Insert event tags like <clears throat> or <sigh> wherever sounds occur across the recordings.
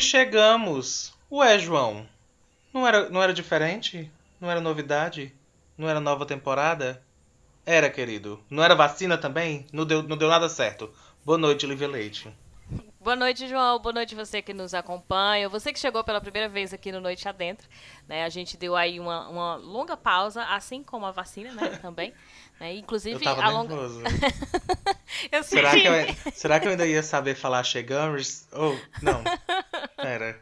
Chegamos. Ué, João, não era, não era diferente? Não era novidade? Não era nova temporada? Era, querido. Não era vacina também? Não deu, não deu nada certo. Boa noite, Lívia Leite. Boa noite, João. Boa noite você que nos acompanha. Você que chegou pela primeira vez aqui no Noite Adentro. Né? A gente deu aí uma, uma longa pausa, assim como a vacina, né? <laughs> Também. Né? Inclusive, Eu tava a longa. nervoso. <laughs> eu Será senti. que, eu, será que eu ainda ia saber falar chegamos? Ou, não. Pera.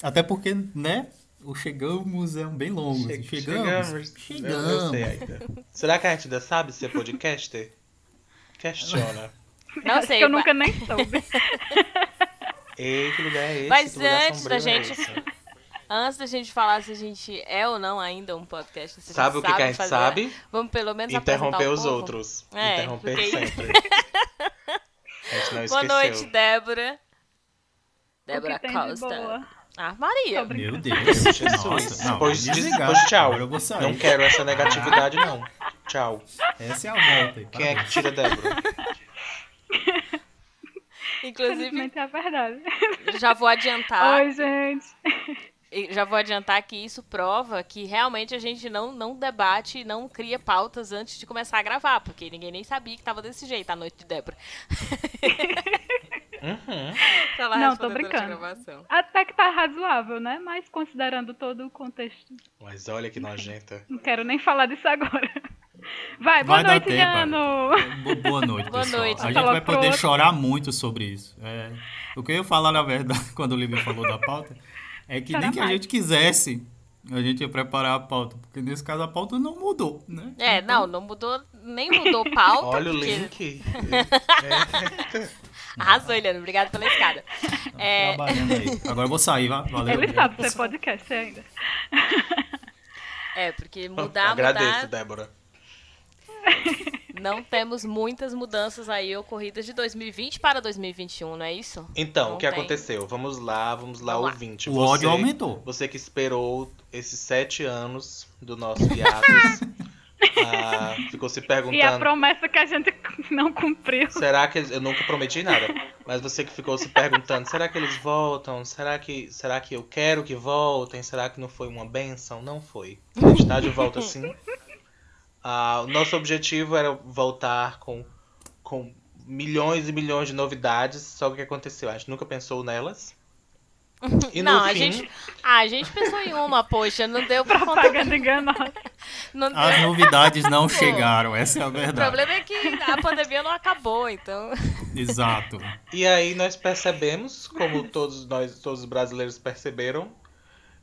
Até porque, né? O chegamos é um bem longo. assim, Che- chegamos. Eu, eu sei ainda. Será que a gente ainda sabe ser podcaster? <laughs> Questiona. Não sei, que eu mas- nunca nem soube. <laughs> Ei, que lugar é esse? Mas antes da é gente- esse? Antes da gente falar se a gente é ou não ainda um podcast, se Sabe o que, que a gente fazer, sabe? Vamos pelo menos Interromper os povo? outros. É, Interromper porque- sempre. <laughs> A gente não Boa esqueceu. noite, Débora. Débora Costa. boa. Ah, Maria. Meu Deus. Jesus. Nossa, não, Pois, desligar. pois tchau. Agora eu vou sair. Não quero essa negatividade, não. Tchau. Essa é a volta. aí, Quem é que tira Débora? <laughs> Inclusive, é a verdade. já vou adiantar. Oi, gente. E Já vou adiantar que isso prova que realmente a gente não, não debate, não cria pautas antes de começar a gravar, porque ninguém nem sabia que tava desse jeito a noite de Débora. Uhum. Tá Não, tô brincando. gravação. Até que tá razoável, né? Mas considerando todo o contexto. Mas olha que nojenta. Não quero nem falar disso agora. Vai, boa Vai noite, tempo, Jano. Bo- Boa <laughs> noite, Boa pessoal. noite. A gente vai poder outro. chorar muito sobre isso. É, o que eu ia falar, na verdade, <laughs> quando o Lívia falou da pauta, é que Chora nem que a mais. gente quisesse, a gente ia preparar a pauta. Porque nesse caso a pauta não mudou, né? É, não, não mudou, nem mudou pauta. Olha o porque- link. <laughs> Arrasou, Eliana, obrigada pela escada. É, Trabalhando aí. Agora eu vou sair, va- valeu. Ele sabe ser podcast ainda. é, porque mudar, Agradeço, mudar, Débora. Não temos muitas mudanças aí ocorridas de 2020 para 2021, não é isso? Então, Não o que tem. aconteceu? Vamos lá, vamos lá, Vamos lá. ouvinte. O Você- ódio aumentou. Você que esperou esses sete anos do nosso hiatus, <laughs> ah, ficou se E a perguntando... promessa que a gente não cumpriu. Será que eles... eu nunca prometi nada? Mas você que ficou se perguntando, será que eles voltam? Será que será que eu quero que voltem? Será que não foi uma benção? Não foi. A gente tá de volta sim. <laughs> Ah, o nosso objetivo era voltar com com milhões e milhões de novidades, só que o que aconteceu? A gente nunca pensou nelas. <laughs> E no não, a fim, gente. Ah, a gente pensou em uma, poxa, não deu conta. Propaganda enganosa. <laughs> Não deu. As novidades não Pô, chegaram, essa é a O verdade. problema é que a pandemia não acabou, então. <laughs> Exato. E aí nós percebemos, como todos nós, todos os brasileiros perceberam,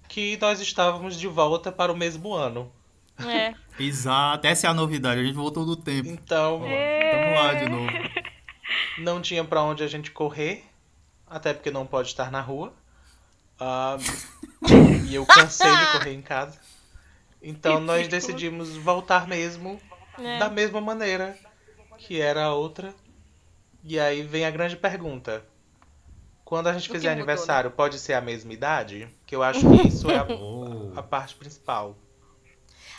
que nós estávamos de volta para o mesmo ano. É. Exato. Essa é a novidade. A gente voltou do tempo. Então, Tamo lá de novo. <laughs> não tinha pra onde a gente correr, até porque não pode estar na rua. Ah, e eu cansei de correr em casa. Então nós decidimos voltar mesmo É. da mesma maneira que era a outra. E aí vem a grande pergunta. Quando a gente fizer mudou, aniversário, pode ser a mesma idade? Que eu acho <laughs> que isso é a, Oh. a parte principal.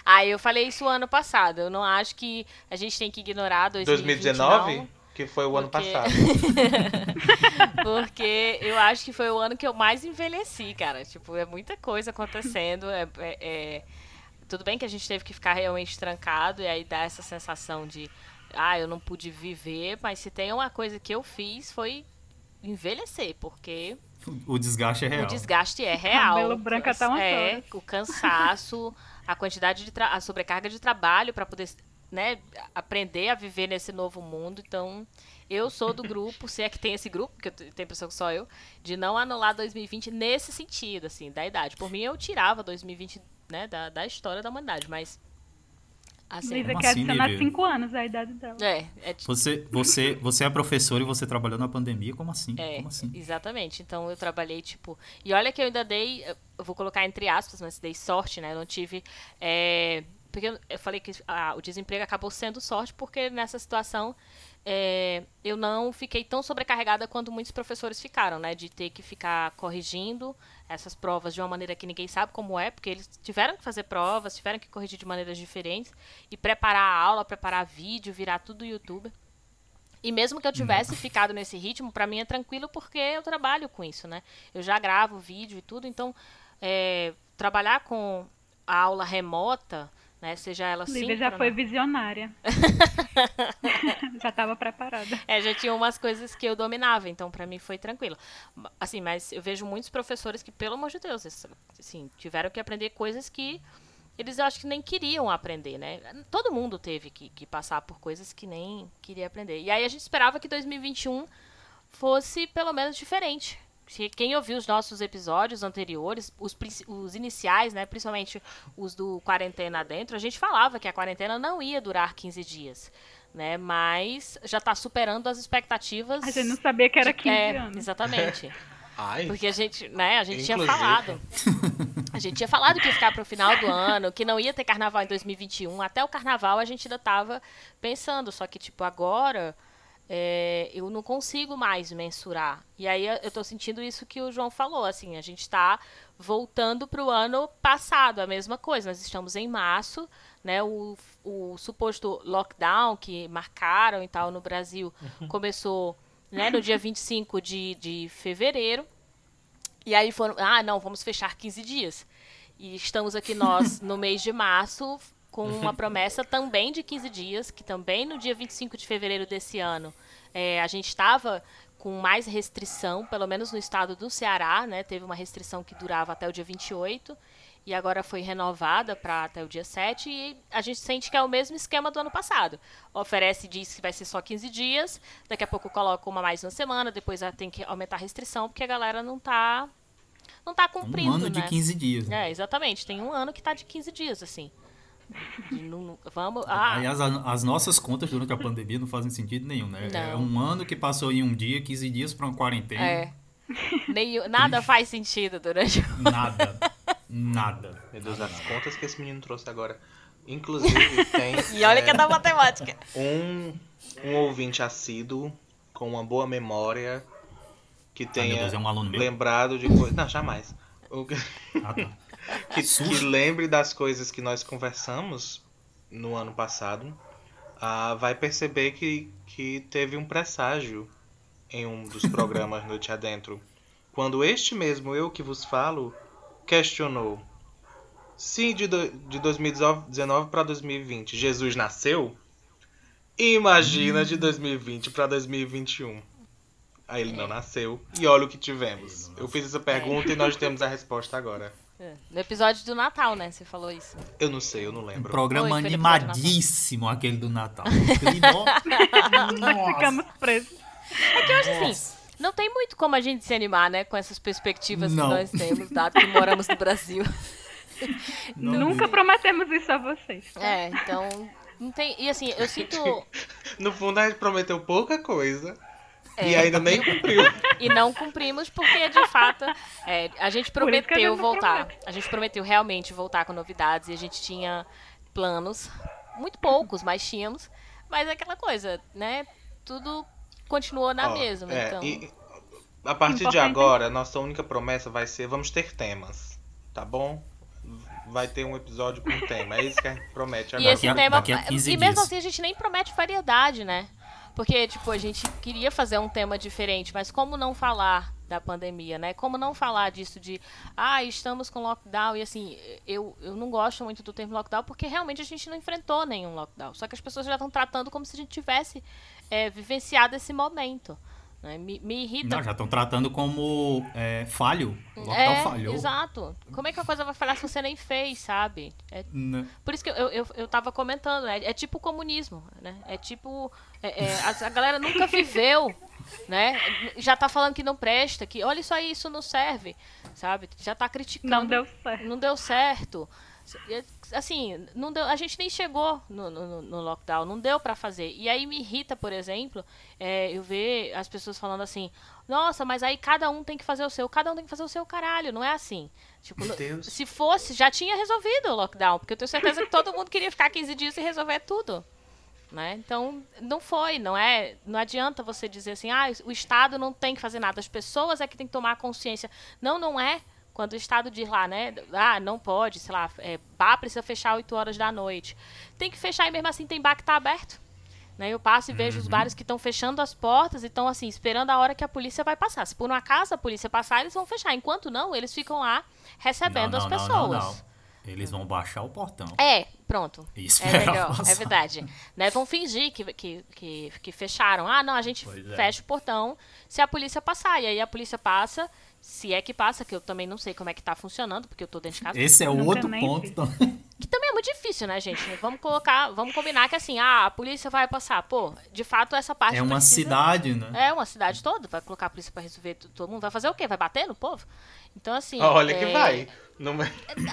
Ah, eu falei isso ano passado. Eu não acho que a gente tem que ignorar 2020, 2019? não, Que foi o ano Porque- passado. <laughs> porque eu acho que foi o ano que eu mais envelheci, cara. Tipo, é muita coisa acontecendo. É, é- é- Tudo bem que a gente teve que ficar realmente trancado e aí dá essa sensação de, ah, eu não pude viver, mas se tem uma coisa que eu fiz foi envelhecer, porque O desgaste é real. O desgaste é real. Cabelo branco até umas É, o cansaço, a quantidade de a sobrecarga de trabalho para poder, né, aprender a viver nesse novo mundo. Então, eu sou do grupo, se é que tem esse grupo, que eu te- tenho a impressão que só eu, de não anular 2020 nesse sentido, assim, da idade. Por mim, eu tirava 2020, né, da, da história da humanidade, mas assim, Lisa Como quer assim, adicionar Lívia? 5 anos a idade dela. é, é tipo, Você, você, você é professor e você trabalhou na pandemia? Como assim? É, Como assim? exatamente. Então eu trabalhei, tipo. E olha que eu ainda dei. Eu vou colocar entre aspas, mas dei sorte, né? Eu não tive. é, porque eu- eu falei que ah, o desemprego acabou sendo sorte, porque nessa situação é, eu não fiquei tão sobrecarregada quanto muitos professores ficaram, né? De ter que ficar corrigindo essas provas de uma maneira que ninguém sabe como é, porque eles tiveram que fazer provas, tiveram que corrigir de maneiras diferentes e preparar a aula, preparar vídeo, virar tudo YouTube. E mesmo que eu tivesse ficado nesse ritmo, para mim é tranquilo porque eu trabalho com isso, né? Eu já gravo vídeo e tudo, então é, trabalhar com a aula remota, né? Seja ela Lívia já foi visionária. <laughs> já estava preparada. É, já tinha umas coisas que eu dominava, então para mim foi tranquilo. Assim, mas eu vejo muitos professores que, pelo amor de Deus, assim, tiveram que aprender coisas que eles acho que nem queriam aprender, né? Todo mundo teve que, que, passar por coisas que nem queria aprender. E aí a gente esperava que 2021 fosse pelo menos diferente. Se quem ouviu os nossos episódios anteriores, os, os iniciais, né, principalmente os do quarentena dentro, a gente falava que a quarentena não ia durar 15 dias, né? Mas já está superando as expectativas. A gente não sabia que era 15 é, anos. Exatamente. <laughs> Ai, Porque a gente, né, a gente tinha falado. <laughs> A gente tinha falado que ia ficar pro final do ano, que não ia ter carnaval em 2021. Até o carnaval a gente ainda tava pensando, só que, tipo, agora é, eu não consigo mais mensurar. E aí eu tô sentindo isso que o João falou, assim, a gente tá voltando pro ano passado, a mesma coisa. Nós estamos em março, né? O, o suposto lockdown que marcaram e tal no Brasil começou né, no dia 25 de, de fevereiro. E aí foram, ah, não, vamos fechar 15 dias. E estamos aqui nós no mês de março com uma <laughs> promessa também de 15 dias, que também no dia 25 de fevereiro desse ano é, a gente estava com mais restrição, pelo menos no estado do Ceará, né? Teve uma restrição que durava até o dia 28 e agora foi renovada para até o dia 7 e a gente sente que é o mesmo esquema do ano passado. Oferece diz que vai ser só 15 dias, daqui a pouco coloca uma mais uma semana, depois tem que aumentar a restrição porque a galera não tá não tá cumprindo, Um ano de né? 15 dias. É, exatamente, tem um ano que tá de 15 dias assim. Não- vamos, ah, Aliás, a- as nossas contas durante a pandemia não fazem sentido nenhum, né? É Não. um ano que passou em um dia, 15 dias para uma quarentena. é. Nenhum- nada faz sentido durante o Nada. Nada. Meu Deus, as contas que esse menino trouxe agora. Inclusive, tem <laughs> E olha que é é, da matemática. um, um ouvinte assíduo com uma boa memória que meu tenha Deus, é um lembrado de coisas. Não, jamais. O Ah, tá. Que, <laughs> que lembre das coisas que nós conversamos no ano passado, ah, vai perceber que, que teve um presságio em um dos <laughs> programas Noite Adentro. Quando este mesmo eu que vos falo questionou se de, do, de 2019 para 2020 Jesus nasceu, imagina de 2020 para 2021. Aí ele não nasceu e olha o que tivemos. Eu fiz essa pergunta e nós temos a resposta agora. É, No episódio do Natal, né? Você falou isso. Eu não sei, eu não Um lembro. programa Foi, foi no episódio do animadíssimo, aquele do Natal. Nós <laughs> Nossa. ficamos presos. É que eu acho assim, não tem muito como a gente se animar, né? Com essas perspectivas Não. que nós temos, dado que moramos no Brasil. <laughs> Não, Nunca prometemos isso a vocês. É, então. Não tem. E assim, eu <laughs> sinto. No fundo, a gente prometeu pouca coisa É, e ainda nem cumpriu. <laughs> E não cumprimos porque, de fato, é, a gente que a prometeu gente voltar. A gente prometeu realmente voltar com novidades e a gente tinha planos, muito poucos, mas tínhamos. Mas é aquela coisa, né? Tudo continuou na Ó, mesma. é, então. e a partir de Importante- agora, nossa única promessa vai ser: vamos ter temas, tá bom? Vai ter um episódio com tema. É isso que a gente promete E agora. esse Daqui a- tema. daqui a 15 e mesmo dias. assim a gente nem promete variedade, né? Porque, tipo, a gente queria fazer um tema diferente, mas como não falar da pandemia, né? Como não falar disso de, ah, estamos com lockdown, e assim, eu, eu não gosto muito do termo lockdown porque realmente a gente não enfrentou nenhum lockdown. Só que as pessoas já estão tratando como se a gente tivesse é, vivenciado esse momento. Né? Me, me irrita Não, já estão tratando como é, falho. O lockdown é, falhou. exato. Como é que a coisa vai falhar se você nem fez, sabe? É Né? por isso que eu, eu, eu tava comentando, né? É tipo o comunismo, né? É tipo. é- é, a, a galera nunca <laughs> viveu, né? Já tá falando que não presta, que olha isso aí, isso não serve, sabe? Já tá criticando. Não deu certo. Não deu certo. Assim, não deu, a gente nem chegou no, no, no lockdown, não deu pra fazer. E aí me irrita, por exemplo, é, eu ver as pessoas falando assim: nossa, mas aí cada um tem que fazer o seu, cada um tem que fazer o seu caralho, não é assim. Tipo, Meu no- Deus. se fosse, já tinha resolvido o lockdown, porque eu tenho certeza que todo mundo queria ficar 15 dias e resolver tudo. Né? Então, não foi, não é, não adianta você dizer assim, ah, o Estado não tem que fazer nada, as pessoas é que tem que tomar consciência. Não, não é. Quando o Estado diz lá, né, ah, não pode, sei lá, é, bar precisa fechar 8 horas da noite. Tem que fechar e mesmo assim tem bar que tá aberto. Né? Eu passo e vejo Uhum. os bares que estão fechando as portas e estão assim, esperando a hora que a polícia vai passar. Se por um acaso a polícia passar, eles vão fechar. Enquanto não, eles ficam lá recebendo Não, as não, não, pessoas. não, não. Eles vão baixar o portão. É, pronto. Isso é melhor, é passar. verdade. Né, vão fingir que, que, que, que fecharam. Ah, não, a gente é. fecha o portão se a polícia passar. E aí a polícia passa, se é que passa, que eu também não sei como é que tá funcionando, porque eu tô dentro de casa. Esse é o outro ponto também. <laughs> Que também é muito difícil, né, gente? Vamos colocar, vamos combinar que assim, ah, a polícia vai passar. Pô, de fato essa parte É uma precisa- cidade, né? É, uma cidade toda, vai colocar a polícia pra resolver tudo, todo mundo vai fazer o quê? Vai bater no povo? Então assim, Olha que é- vai. Não... É,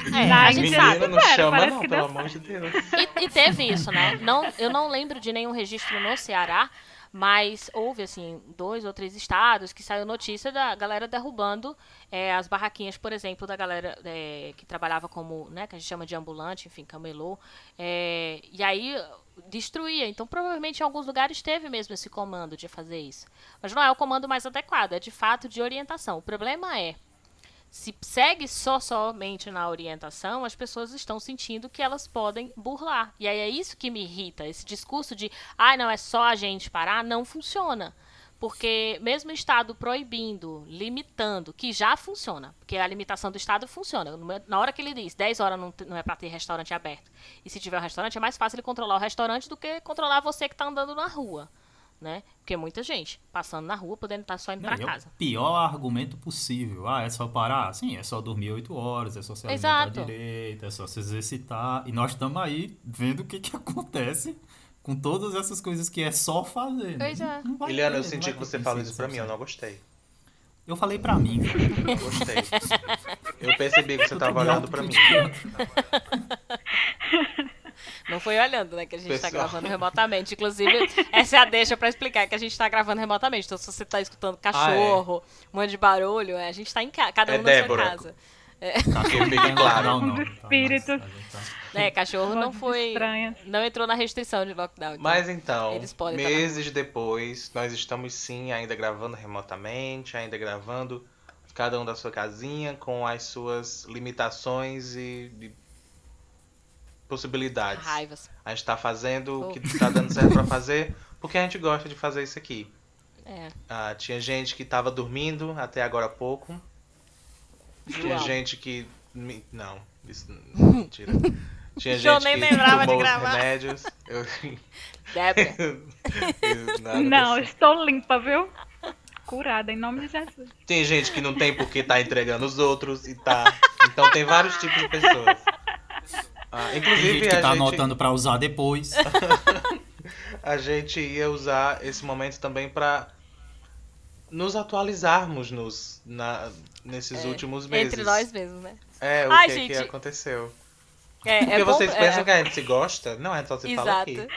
Vai, <laughs> a gente sabe. Não chama não, que pelo amor de Deus. E, e teve isso, né? Não, eu não lembro de nenhum registro no Ceará, mas houve, assim, dois ou três estados que saiu notícia da galera derrubando é, as barraquinhas, por exemplo, da galera é, que trabalhava como, né, que a gente chama de ambulante, enfim, camelô. É, e aí destruía. Então, provavelmente em alguns lugares teve mesmo esse comando de fazer isso. Mas não é o comando mais adequado, é de fato de orientação. O problema é se segue só somente na orientação, as pessoas estão sentindo que elas podem burlar. E aí é isso que me irrita. Esse discurso de, ah, não, é só a gente parar, não funciona. Porque mesmo o Estado proibindo, limitando, que já funciona, porque a limitação do Estado funciona. Na hora que ele diz 10 horas não, não é para ter restaurante aberto, e se tiver um restaurante, é mais fácil ele controlar o restaurante do que controlar você que está andando na rua. Né? Porque muita gente passando na rua, podendo estar só indo para e é casa. o pior argumento possível. Ah, é só parar? Sim, é só dormir 8 horas, é só se alimentar Exato. direito, é só se exercitar. E nós estamos aí vendo o que, que <laughs> acontece com todas essas coisas que é só fazer. né? Pois é. Eliana, eu não senti que você falou isso pra mim, eu 100%. não gostei. Eu falei pra mim. Eu gostei. <laughs> Eu percebi que você tava olhando pra mim. <laughs> Não foi olhando, né, que a gente tá Pessoal. gravando remotamente. Inclusive, essa é a deixa pra explicar que a gente tá gravando remotamente. Então, se você tá escutando cachorro, um monte de barulho, é, a gente tá em casa, cada É um Débora. na sua casa. Fiquei bem claro. Não, não, Os tá, tá- É, cachorro não foi. estranhas. Não entrou na restrição de lockdown. então. Mas então, Eles podem tá meses depois, nós estamos sim ainda gravando remotamente, ainda gravando cada um da sua casinha, com as suas limitações e, e possibilidades. Raivas. A gente tá fazendo o que Oh. tá dando certo pra fazer, porque a gente gosta de fazer isso aqui. É. Ah, tinha gente que tava dormindo até agora há pouco. Tinha gente que. Não, isso. <laughs> Mentira. Tinha João gente nem que lembrava de tomou os gravar. remédios. Eu, <laughs> Não, desse- estou limpa, viu? Curada, em nome de Jesus. Tem gente que não tem porque tá entregando os outros e tá. Então tem vários tipos de pessoas. Ah, Tem inclusive gente que a, tá gente, anotando pra usar depois. <laughs> a gente ia usar esse momento também pra nos atualizarmos nos, na, nesses É, últimos meses. Entre nós mesmos, né? É, o Ai, que, que gente. aconteceu. É, Porque é bom- vocês pensam é, que a gente se gosta? Não, é só você falar Exato. aqui.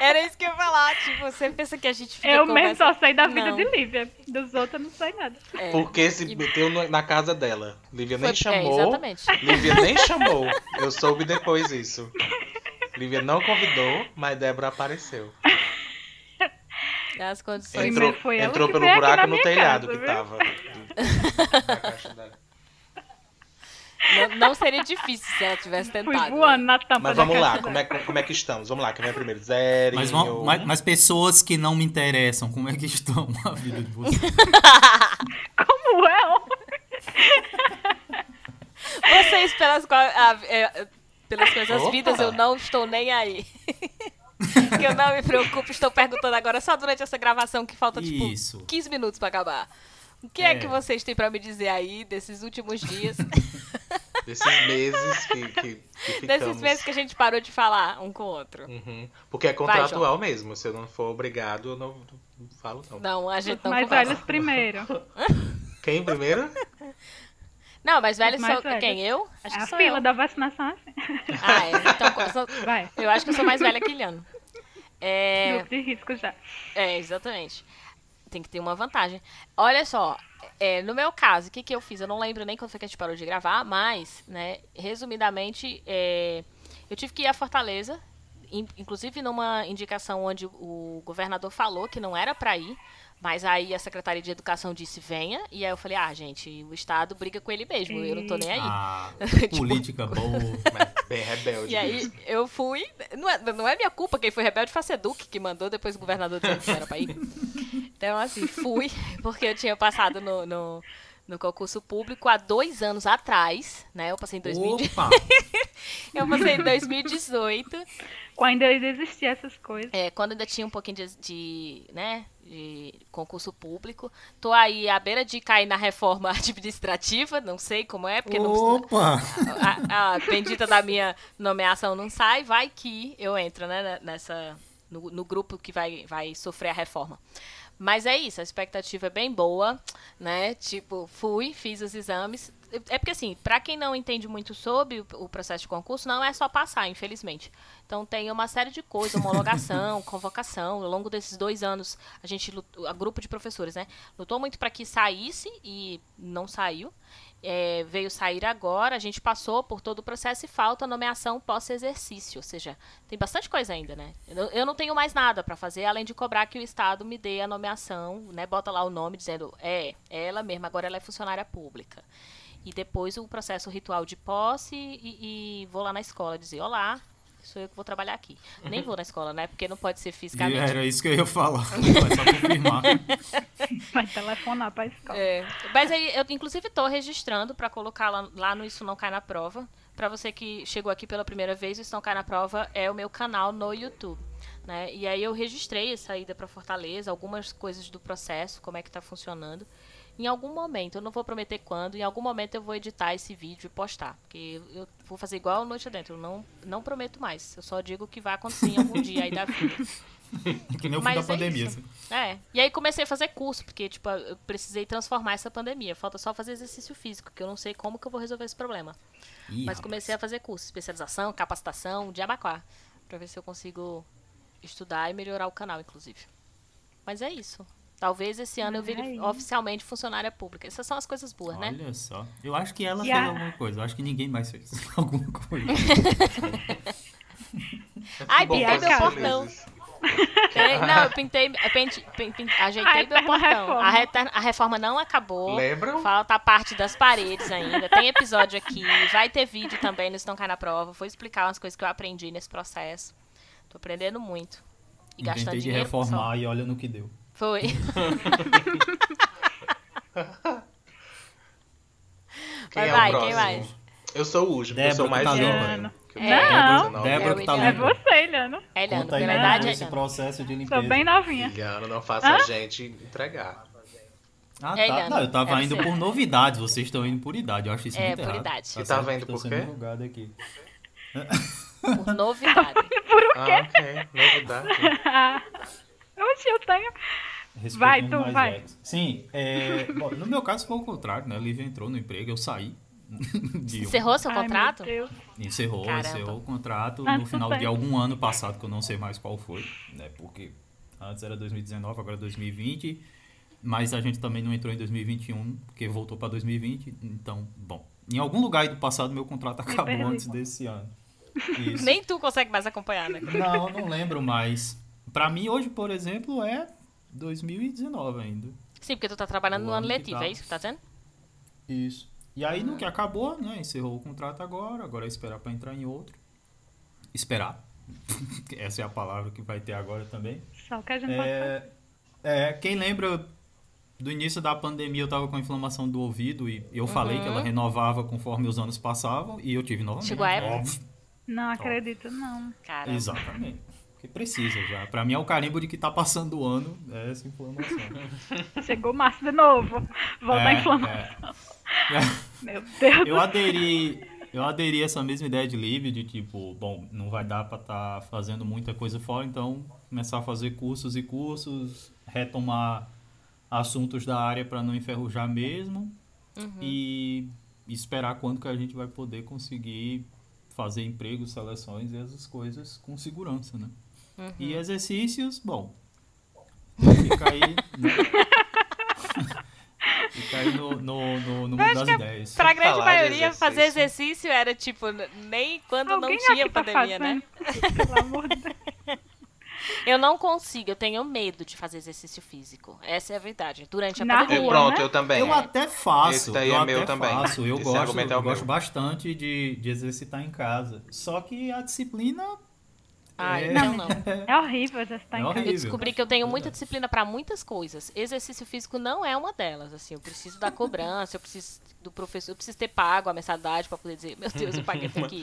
Era isso que eu ia falar. Tipo, você pensa que a gente fica Eu mesmo só sei da vida Não. de Lívia. Dos outros eu não sei nada. É. Porque se E- meteu na casa dela. Lívia nem Foi- é, chamou. exatamente. Lívia nem chamou. Eu soube depois isso. Lívia não convidou, mas Débora apareceu. As condições. Entrou, entrou pelo buraco no telhado casa, que viu? tava. <laughs> na caixa dela. Não, não seria difícil se ela tivesse Fui tentado. voando na tampa Mas da vamos lá, como é, que- como é que estamos? Vamos lá, quem vem primeiro? Zerinho. Mas, mas, mas pessoas que não me interessam, como é que estão na vida de vocês? <laughs> Como é? Vocês, pelas, ah, é, pelas coisas Opa! vidas, eu não estou nem aí. que <laughs> eu não me preocupo, estou perguntando agora só durante essa gravação que falta, tipo, Isso. 15 minutos pra acabar. O que é. É. que vocês têm pra me dizer aí desses últimos dias? <laughs> Desses meses que, que, que ficamos. desses meses que a gente parou de falar um com o outro. Uhum. Porque é contratual mesmo. Se eu não for obrigado, eu não, não falo não. Não, a gente Os não mais conversa. velhos primeiro. <laughs> Quem primeiro? Não, mas velhos são velhos. quem? Eu? Acho É que a sou fila eu. da vacinação assim. Ah, é. Então, eu sou- Vai. eu acho que eu sou mais velha que Iliano. É, Grupo de risco já. É, exatamente. Tem que ter uma vantagem. Olha só, é, no meu caso, o que, que eu fiz? Eu não lembro nem quando foi que a gente parou de gravar, mas, né, resumidamente, é, eu tive que ir a Fortaleza inclusive numa indicação onde o governador falou que não era para ir, mas aí a Secretaria de Educação disse venha, e aí eu falei, ah, gente, o Estado briga com ele mesmo, eu não tô nem aí. Ah, <laughs> Tipo, política boa. <laughs> Mas bem rebelde. E aí eu fui. Não é, não é minha culpa, quem foi rebelde foi a Seduc que mandou depois o governador dizendo que não era pra ir. <laughs> Então, assim, fui, porque eu tinha passado no, no, no concurso público há dois anos atrás, né? Eu passei em 2000, Opa! eu passei em 2018. Quando ainda existiam essas coisas. É, quando ainda tinha um pouquinho de, de, né, de concurso público. Tô aí à beira de cair na reforma <laughs> administrativa, não sei como é, porque não, Opa! a, a bendita da minha nomeação não sai, vai que eu entro, né, nessa no, no grupo que vai, vai sofrer a reforma. Mas é isso, a expectativa é bem boa, né? Tipo, fui, fiz os exames. É porque, assim, pra quem não entende muito sobre o, o processo de concurso, não é só passar, infelizmente. Então, tem uma série de coisas, homologação, <laughs> convocação. Ao longo desses dois anos, a gente, lutou, a grupo de professores, né? Lutou muito para que saísse e não saiu. É, veio sair agora, a gente passou por todo o processo e falta nomeação pós-exercício. Ou seja, tem bastante coisa ainda, né? Eu, eu não tenho mais nada para fazer, além de cobrar que o Estado me dê a nomeação, né? Bota lá o nome dizendo, é, é ela mesma, agora ela é funcionária pública. E depois o processo ritual de posse e, e vou lá na escola dizer, olá, sou eu que vou trabalhar aqui. Nem vou na escola, né? Porque não pode ser E fisicamente. era isso que eu ia falar. Vai só confirmar. <laughs> Vai telefonar pra escola. É, mas aí eu inclusive estou registrando para colocar lá, lá no Isso Não Cai na Prova. Para você que chegou aqui pela primeira vez, o Isso Não Cai na Prova é o meu canal no YouTube. Né? E aí eu registrei essa ida para Fortaleza, algumas coisas do processo, como é que está funcionando. Em algum momento, eu não vou prometer quando, em algum momento eu vou editar esse vídeo e postar. Porque eu vou fazer igual a Noite Adentro, eu não, não prometo mais. Eu só digo que vai acontecer em algum dia aí da vida. <laughs> Que nem o fim da é pandemia. isso. assim. É. E aí comecei a fazer curso, porque, tipo, eu precisei transformar essa pandemia. Falta só fazer exercício físico, que eu não sei como que eu vou resolver esse problema. Ih, Mas rapaz. comecei a fazer curso, especialização, capacitação, de abacuá. Pra ver se eu consigo estudar e melhorar o canal, inclusive. Mas é isso. Talvez esse ano eu vire Aí. oficialmente funcionária pública. Essas são as coisas boas, né? Olha só. Eu acho que ela E fez a- alguma coisa. Eu acho que ninguém mais fez <laughs> alguma coisa. <laughs> Ai, Bom, pintei meu portão. É, não, eu pintei, ajeitei meu portão. reforma. A, reforma não acabou. Lembram? Falta a parte das paredes ainda. Tem episódio aqui. Vai ter vídeo também no Estão Cai na Prova. Vou explicar umas coisas que eu aprendi nesse processo. Tô aprendendo muito. E gastando de dinheiro. só. reformar e olha no que deu. Foi. <laughs> Quem Vai, é vai, o quem próximo? mais? Eu sou o último, eu sou mais tá jovem. É. Não. 19. Débora É o que tá Eliano. É limpa. você, Eliano. É, Leandro. Conta aí Na mais verdade, é esse processo de limpeza. Sou bem novinha. Eliana, não faça a gente entregar. Ah, É, tá. Eliana, Não, eu tava é indo por novidades, vocês estão indo por idade. Eu acho isso É, muito por errado. idade. E tá certo? vendo Tô por sendo quê? julgado aqui. Por novidade. <laughs> Ah, ok. Novidade. <laughs> Oxe, eu tenho. Vai, tu, mais vai. velhos. Sim, é, <laughs> bom, no meu caso foi o contrário, né? A Lívia entrou no emprego, eu saí. <laughs> De um- Encerrou seu Ai, contrato? Deus. Encerrou, Caramba. encerrou o contrato Ah, no final de algum ano passado, que eu não sei mais qual foi, né? Porque antes era 2019, agora é 2020. Mas a gente também não entrou em 2021, porque voltou para 2020. Então, bom. Em algum lugar aí do passado, meu contrato acabou antes desse ano. <laughs> Isso. Nem tu consegue mais acompanhar, né? Não, não lembro mais. Pra mim, hoje, por exemplo, é 2019 ainda. Sim, porque tu tá trabalhando O no ano letivo, tá. é isso que tá dizendo? Isso. E aí, no que acabou, né? Encerrou o contrato agora. Agora é esperar pra entrar em outro. Esperar. <laughs> Essa é a palavra que vai ter agora também. Só que a gente pode fazer. É, é, quem lembra do início da pandemia, eu tava com inflamação do ouvido e eu falei que ela renovava conforme os anos passavam e eu tive novamente. Chegou a época? Óbvio. Não acredito, não. Cara. Exatamente. Porque precisa já. Pra mim é o carimbo de que tá passando o ano é essa inflamação. <laughs> Chegou março de novo. Volta a É, inflamação. é. <laughs> Meu Deus. Eu aderi, eu aderi a essa mesma ideia de livre, de tipo, bom, não vai dar pra estar fazendo muita coisa fora, então começar a fazer cursos e cursos, retomar assuntos da área para não enferrujar mesmo e esperar quando que a gente vai poder conseguir fazer empregos, seleções e essas coisas com segurança, né? E exercícios, bom, fica aí, né? <laughs> Fica aí no, no, no, no mundo das é ideias. Pra grande falar maioria, fazer exercício. exercício era tipo, nem quando Alguém não tinha tá pandemia, né? fazendo? Pelo amor de Deus. Eu não consigo, eu tenho medo de fazer exercício físico. Essa é a verdade. Durante a Na pandemia. rua, pronto, né? eu também. Eu até faço. Esse daí eu é até meu também. faço. Eu Esse gosto, é eu gosto bastante de, de exercitar em casa. Só que a disciplina. Ai, é, não, não. <laughs> É horrível exercitar É em casa. Eu descobri que eu tenho muita disciplina pra muitas coisas. Exercício físico não é uma delas. Assim, eu preciso da cobrança, eu preciso do professor, eu preciso ter pago a mensalidade pra poder dizer, meu Deus, eu paguei <laughs> isso aqui.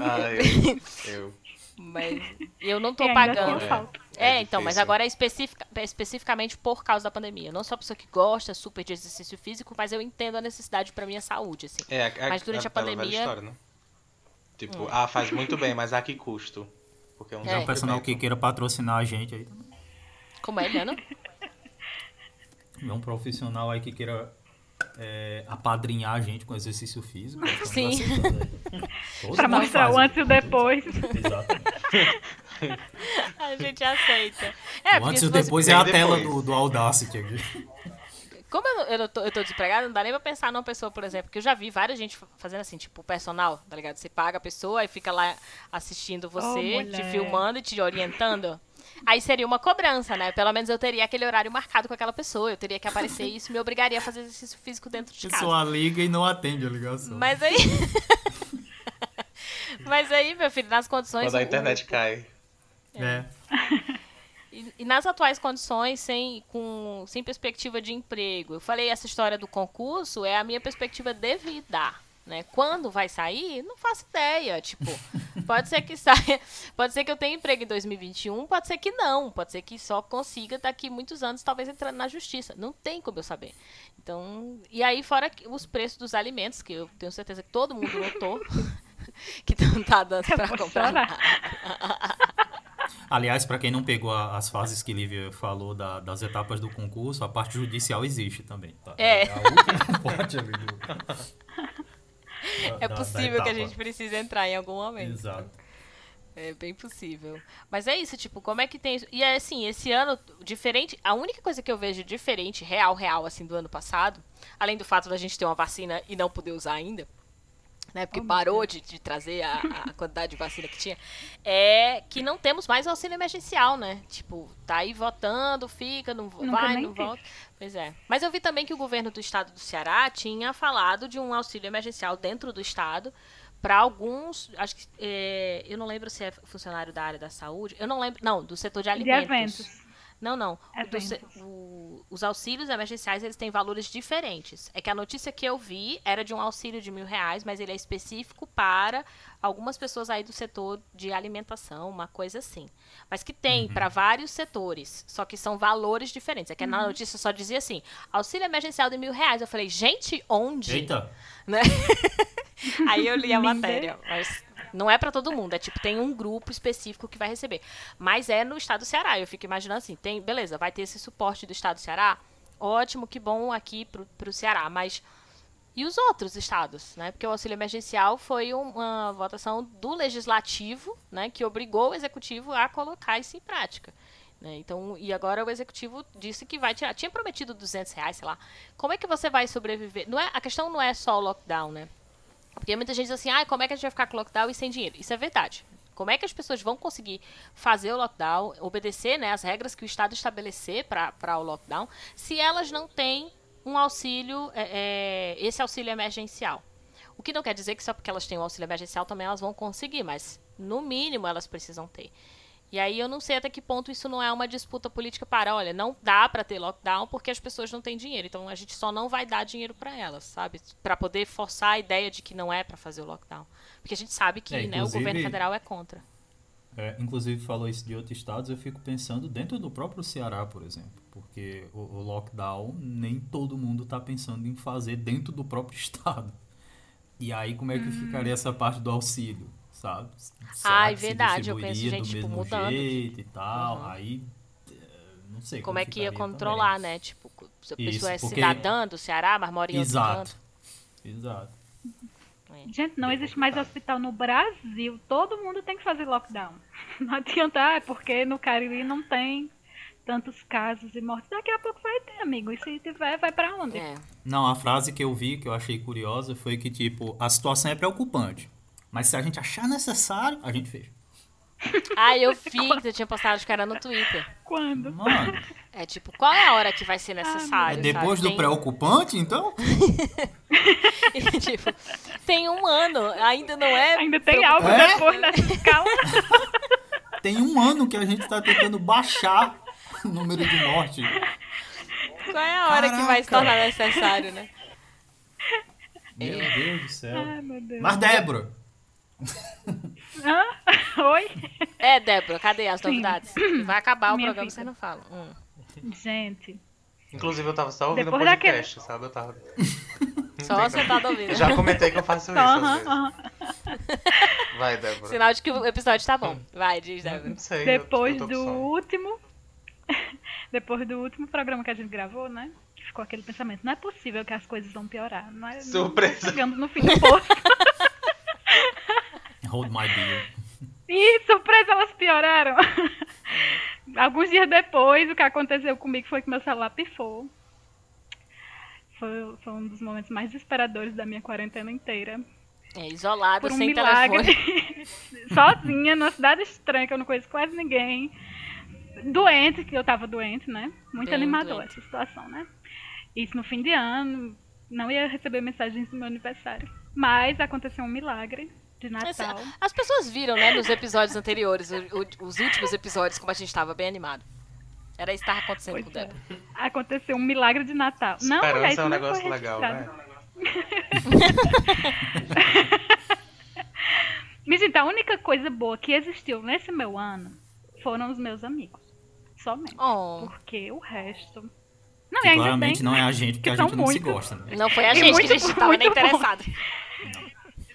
Ah, eu, <laughs> eu. Mas eu não tô E ainda pagando. falta. É, É então, mas agora é especifica- é especificamente por causa da pandemia. Eu não sou uma pessoa que gosta super de exercício físico, mas eu entendo a necessidade pra minha saúde, assim. É, a- Mas durante a velha pandemia- História, né? Tipo, ah, faz muito bem, mas a que custo? Porque é um É. É um personal que queira patrocinar a gente aí. Como é, Liana? É um profissional aí que queira é, apadrinhar a gente com exercício físico. estamos <laughs> Sim. <laughs> Pra nós mostrar o antes e o depois. Exatamente. <laughs> A gente aceita. É, o antes e depois é a tela do, do Audacity aqui. Como eu, eu, tô, eu tô desempregada, não dá nem pra pensar numa pessoa, por exemplo, que eu já vi várias gente fa- fazendo assim, tipo, personal, tá ligado? Você paga a pessoa e fica lá assistindo você, te mulher. filmando e te orientando. Aí seria uma cobrança, né? Pelo menos eu teria aquele horário marcado com aquela pessoa. Eu teria que aparecer e isso me obrigaria a fazer exercício físico dentro de A casa. pessoa liga e não atende a ligação. Mas aí. <laughs> Mas aí, meu filho, nas condições. Quando a o- internet cai. É. E, e nas atuais condições, sem, com, sem perspectiva de emprego. Eu falei, essa história do concurso é a minha perspectiva de vida. Né? Quando vai sair, não faço ideia. Tipo, <laughs> pode ser que saia. Pode ser que eu tenha emprego em 2021, pode ser que não. Pode ser que só consiga daqui muitos anos, talvez entrando na justiça. Não tem como eu saber. Então, e aí, fora que os preços dos alimentos, que eu tenho certeza que todo mundo notou. <laughs> que não tá dando pra vou comprar. <laughs> Aliás, para quem não pegou a- as fases que Lívia falou da- das etapas do concurso, a parte judicial existe também. Tá? É. a última parte ali do, <laughs> É da- da possível que a gente precise entrar em algum momento. Exato. É bem possível. Mas é isso, tipo, como é que tem isso? E é assim, esse ano, diferente. A única coisa que eu vejo diferente, real, real, assim, do ano passado, além do fato da gente ter uma vacina e não poder usar ainda, né? Porque Oh, parou de, de trazer a, a quantidade de vacina que tinha, é que não temos mais auxílio emergencial, né? Tipo, tá aí votando, fica, não Nunca vai, não volta. Pois é. Mas eu vi também que o governo do estado do Ceará tinha falado de um auxílio emergencial dentro do estado para alguns, acho que é, eu não lembro se é funcionário da área da saúde, eu não lembro, não, do setor de De alimentos. eventos. Não, não. O Eventos. se- o- os auxílios emergenciais eles têm valores diferentes. É que a notícia que eu vi era de um auxílio de mil reais, mas ele é específico para algumas pessoas aí do setor de alimentação, uma coisa assim. Mas que tem para vários setores, só que são valores diferentes. É que na notícia só dizia assim: auxílio emergencial de mil reais. Eu falei, gente, onde? Eita, né? <laughs> Aí eu li a matéria, mas não é pra todo mundo, é tipo, tem um grupo específico que vai receber. Mas é no estado do Ceará, eu fico imaginando assim, tem, beleza, vai ter esse suporte do estado do Ceará, ótimo, que bom aqui pro, pro Ceará, mas e os outros estados, né? Porque o auxílio emergencial foi um- uma votação do legislativo, né, que obrigou o executivo a colocar isso em prática. né? Então, e agora o executivo disse que vai tirar. Tinha prometido 200 reais, sei lá. Como é que você vai sobreviver? Não é, a questão não é só o lockdown, né? Porque muita gente diz assim, ah, como é que a gente vai ficar com lockdown e sem dinheiro? Isso é verdade. Como é que as pessoas vão conseguir fazer o lockdown, obedecer né, as regras que o Estado estabelecer para o lockdown, se elas não têm um auxílio, é, é, esse auxílio emergencial? O que não quer dizer que só porque elas têm o auxílio emergencial também elas vão conseguir, mas no mínimo elas precisam ter. E aí eu não sei até que ponto isso não é uma disputa política para, olha, não dá para ter lockdown porque as pessoas não têm dinheiro. Então a gente só não vai dar dinheiro para elas, sabe? Para poder forçar a ideia de que não é para fazer o lockdown. Porque a gente sabe que É, né, o governo federal é contra. É, inclusive falou isso de outros estados, eu fico pensando dentro do próprio Ceará, por exemplo, porque o, o lockdown nem todo mundo está pensando em fazer dentro do próprio <laughs> estado. E aí como é que ficaria essa parte do auxílio, sabe? Que se verdade, eu penso, gente, tipo, mudando. jeito e tal, Uhum. aí eh, não sei Como é que ia controlar, também. né? Tipo, se a Isso, pessoa é porque- cidadã do Ceará, mas mora em outro Exato. canto. Exato. Gente, não existe mais hospital no Brasil. Todo mundo tem que fazer lockdown. <laughs> Não adianta, ah, é porque no Cariri não tem tantos casos e mortes. Daqui a pouco vai ter, amigo. E se tiver, vai pra onde? É. Não, a frase que eu vi, que eu achei curiosa, foi que, tipo, a situação é preocupante. Mas se a gente achar necessário, a gente fecha. <laughs> Ah, eu vi que você tinha postado que era no Twitter. Quando? Mano, É tipo, qual é a hora que vai ser necessário? é depois sabe? do Tem- preocupante, então? <laughs> tipo, tem um ano, ainda não é. Ainda tem algo É? depois dessa escala? <laughs> Tem um ano que a gente tá tentando baixar o número de mortes. Qual é a hora que vai se Caraca. tornar necessário, né? Meu Deus do céu. Ai, meu Deus. Mas, Débora, <laughs> Hã? Oi? É, Débora, cadê as Sim. novidades? Vai acabar o Minha programa, filha. você não fala. Hum. Gente, Inclusive, eu tava só ouvindo o Depois podcast, sabe? Eu tava. <laughs> Só sentado ouvindo. Eu já comentei que eu faço isso. Vai, Débora. Sinal de que o episódio tá bom. Vai, diz, Débora. Não sei. eu- depois eu com do último. <laughs> Depois do último programa que a gente gravou, né? Ficou aquele pensamento, não é possível que as coisas vão piorar. Não é, Surpresa. Não chegamos no fim do poço. Hold my beer. Ih, surpresa, elas pioraram. Alguns dias depois, o que aconteceu comigo foi que meu celular pifou. Foi, foi um dos momentos mais desesperadores da minha quarentena inteira. É, isolada, Por um sem milagre. telefone. <laughs> Sozinha, numa cidade estranha, que eu não conheço quase ninguém. Doente, que eu tava doente, né? Muito Bem animador doente. essa situação, né? Isso no fim de ano. Não ia receber mensagens do meu aniversário. Mas aconteceu um milagre de Esse- Natal. As pessoas viram, né, nos episódios anteriores, o- o- os últimos episódios, como a gente tava bem animado. Era isso que tava acontecendo Pois com o é. Débora. Aconteceu um milagre de Natal. Não, mulher, Esperança isso é um não negócio foi legal, né? <laughs> Mas então, a única coisa boa que existiu nesse meu ano foram os meus amigos. Somente. Oh, Porque o resto. Não, Que e ainda claramente bem. não é a gente, porque que a gente não se muitos. gosta. Né? não foi a gente, muito que a gente bom, tava nem muito interessado. <laughs>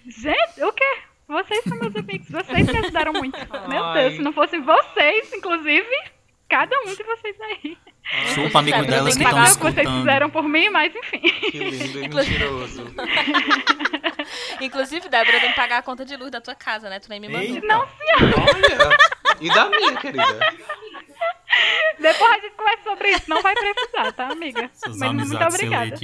Gente, o quê? Vocês são meus amigos. Vocês me ajudaram muito. <laughs> Meu Ai. Deus, se não fossem vocês, inclusive, cada um de vocês aí. Chupa, amigo delas eu que estão que Pagar o que vocês escutando. fizeram por mim, mas enfim. Que lindo e mentiroso. <laughs> Inclusive, Débora, tenho que pagar a conta de luz da tua casa, né? Tu nem me mandou. Eita. Não, Olha! E da minha, querida? Depois a gente conversa sobre isso. Não vai precisar, tá, amiga? Essas Mas muito obrigada.